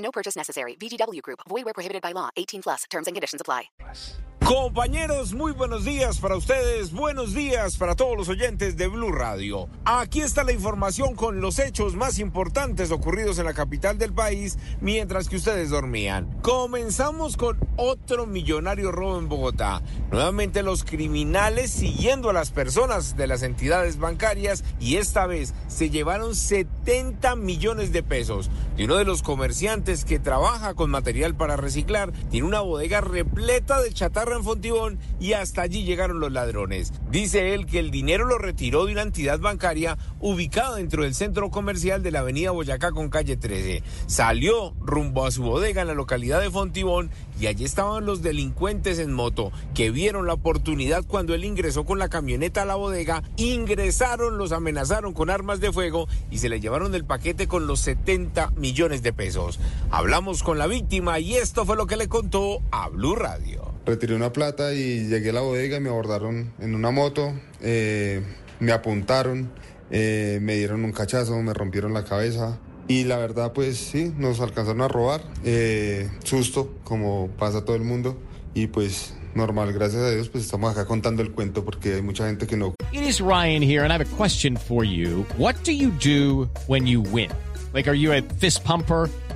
No purchase necessary. VGW Group. Void where prohibited by law. 18 plus. Terms and conditions apply. Compañeros, muy buenos días para ustedes, buenos días para todos los oyentes de Blue Radio. Aquí está la información con los hechos más importantes ocurridos en la capital del país mientras que ustedes dormían. Comenzamos con otro millonario robo en Bogotá. Nuevamente los criminales siguiendo a las personas de las entidades bancarias y esta vez se llevaron 70 millones de pesos de uno de los comerciantes que trabaja con material para reciclar. Tiene una bodega repleta de chatarra en Fontibón y hasta allí llegaron los ladrones. Dice él que el dinero lo retiró de una entidad bancaria ubicada dentro del centro comercial de la avenida Boyacá con calle 13. Salió rumbo a su bodega en la localidad de Fontibón y allí estaban los delincuentes en moto que vieron la oportunidad cuando él ingresó con la camioneta a la bodega, ingresaron, los amenazaron con armas de fuego y se le llevaron el paquete con los 70 millones de pesos. Hablamos con la víctima y esto fue lo que le contó a Blue Radio. Retiré una plata y llegué a la bodega y me abordaron en una moto, eh, me apuntaron, eh, me dieron un cachazo, me rompieron la cabeza y la verdad pues sí, nos alcanzaron a robar, eh, susto como pasa todo el mundo y pues normal, gracias a Dios pues estamos acá contando el cuento porque hay mucha gente que no. It is Ryan here and I have a question for you. What do you do when you win? Like are you a fist pumper?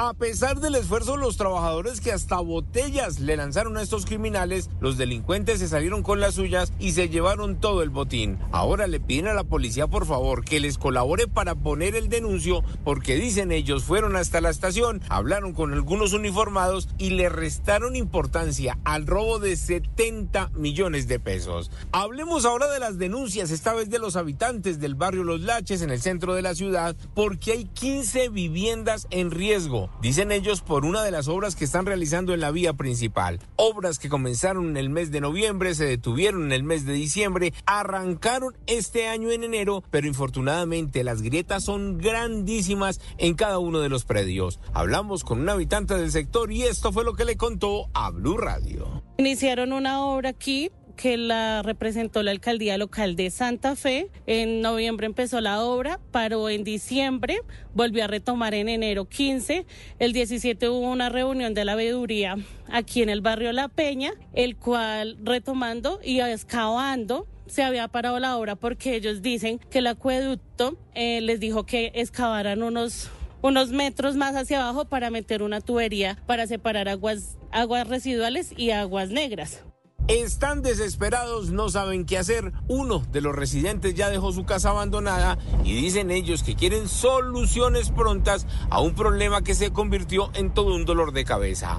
A pesar del esfuerzo de los trabajadores que hasta botellas le lanzaron a estos criminales, los delincuentes se salieron con las suyas y se llevaron todo el botín. Ahora le piden a la policía por favor que les colabore para poner el denuncio porque dicen ellos fueron hasta la estación, hablaron con algunos uniformados y le restaron importancia al robo de 70 millones de pesos. Hablemos ahora de las denuncias, esta vez de los habitantes del barrio Los Laches en el centro de la ciudad, porque hay 15 viviendas en riesgo dicen ellos, por una de las obras que están realizando en la vía principal. Obras que comenzaron en el mes de noviembre, se detuvieron en el mes de diciembre, arrancaron este año en enero, pero infortunadamente las grietas son grandísimas en cada uno de los predios. Hablamos con un habitante del sector y esto fue lo que le contó a Blue Radio. Iniciaron una obra aquí que la representó la alcaldía local de Santa Fe. En noviembre empezó la obra, paró en diciembre, volvió a retomar en enero 15. El 17 hubo una reunión de la veeduría aquí en el barrio La Peña, el cual retomando y excavando se había parado la obra porque ellos dicen que el acueducto eh, les dijo que excavaran unos unos metros más hacia abajo para meter una tubería para separar aguas, aguas residuales y aguas negras. Están desesperados, no saben qué hacer. Uno de los residentes ya dejó su casa abandonada y dicen ellos que quieren soluciones prontas a un problema que se convirtió en todo un dolor de cabeza.